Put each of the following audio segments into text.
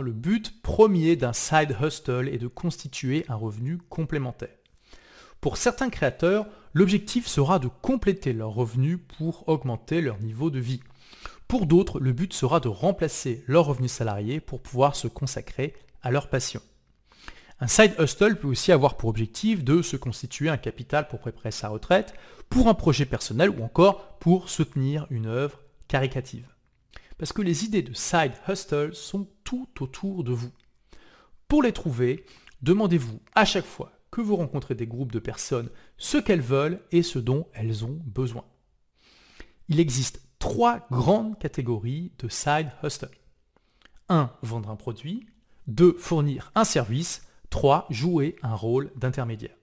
Le but premier d'un side hustle est de constituer un revenu complémentaire. Pour certains créateurs, l'objectif sera de compléter leurs revenus pour augmenter leur niveau de vie. Pour d'autres, le but sera de remplacer leurs revenus salariés pour pouvoir se consacrer à leur passion. Un side hustle peut aussi avoir pour objectif de se constituer un capital pour préparer sa retraite, pour un projet personnel ou encore pour soutenir une œuvre caricative. Parce que les idées de side hustle sont autour de vous. Pour les trouver, demandez-vous à chaque fois que vous rencontrez des groupes de personnes ce qu'elles veulent et ce dont elles ont besoin. Il existe trois grandes catégories de side hustle. 1. Vendre un produit. 2. Fournir un service. 3. Jouer un rôle d'intermédiaire.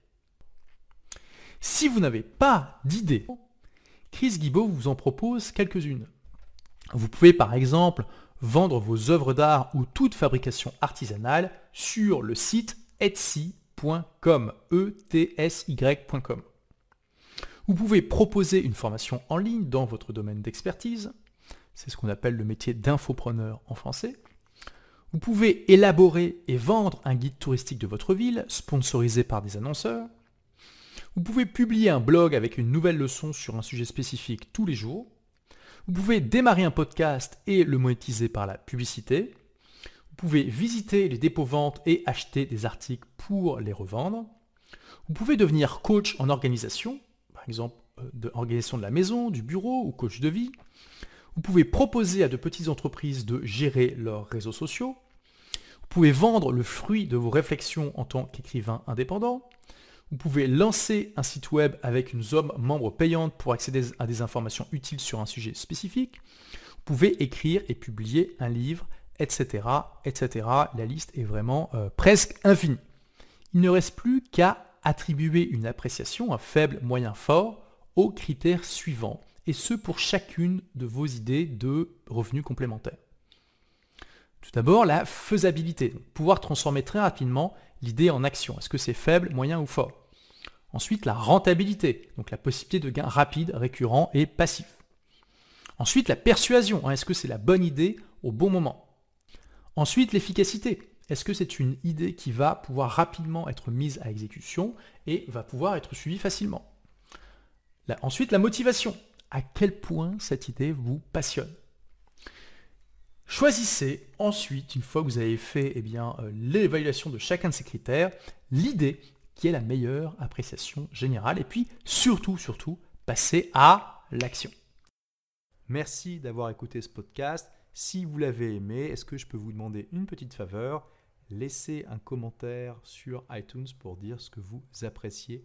Si vous n'avez pas d'idée, Chris Guibault vous en propose quelques-unes. Vous pouvez par exemple vendre vos œuvres d'art ou toute fabrication artisanale sur le site etsy.com. E vous pouvez proposer une formation en ligne dans votre domaine d'expertise. C'est ce qu'on appelle le métier d'infopreneur en français. Vous pouvez élaborer et vendre un guide touristique de votre ville, sponsorisé par des annonceurs. Vous pouvez publier un blog avec une nouvelle leçon sur un sujet spécifique tous les jours. Vous pouvez démarrer un podcast et le monétiser par la publicité. Vous pouvez visiter les dépôts-ventes et acheter des articles pour les revendre. Vous pouvez devenir coach en organisation, par exemple euh, de organisation de la maison, du bureau ou coach de vie. Vous pouvez proposer à de petites entreprises de gérer leurs réseaux sociaux. Vous pouvez vendre le fruit de vos réflexions en tant qu'écrivain indépendant. Vous pouvez lancer un site web avec une zone membre payante pour accéder à des informations utiles sur un sujet spécifique. Vous pouvez écrire et publier un livre, etc. etc. La liste est vraiment euh, presque infinie. Il ne reste plus qu'à attribuer une appréciation, un faible, moyen, fort, aux critères suivants, et ce pour chacune de vos idées de revenus complémentaires. Tout d'abord, la faisabilité. pouvoir transformer très rapidement l'idée en action. Est-ce que c'est faible, moyen ou fort? Ensuite, la rentabilité, donc la possibilité de gains rapides, récurrents et passifs. Ensuite, la persuasion, hein, est-ce que c'est la bonne idée au bon moment? Ensuite, l'efficacité. Est-ce que c'est une idée qui va pouvoir rapidement être mise à exécution et va pouvoir être suivie facilement? Ensuite, la motivation. À quel point cette idée vous passionne? Choisissez ensuite, une fois que vous avez fait eh bien, euh, l'évaluation de chacun de ces critères, l'idée qui est la meilleure appréciation générale. Et puis, surtout, surtout, passer à l'action. Merci d'avoir écouté ce podcast. Si vous l'avez aimé, est-ce que je peux vous demander une petite faveur? Laissez un commentaire sur iTunes pour dire ce que vous appréciez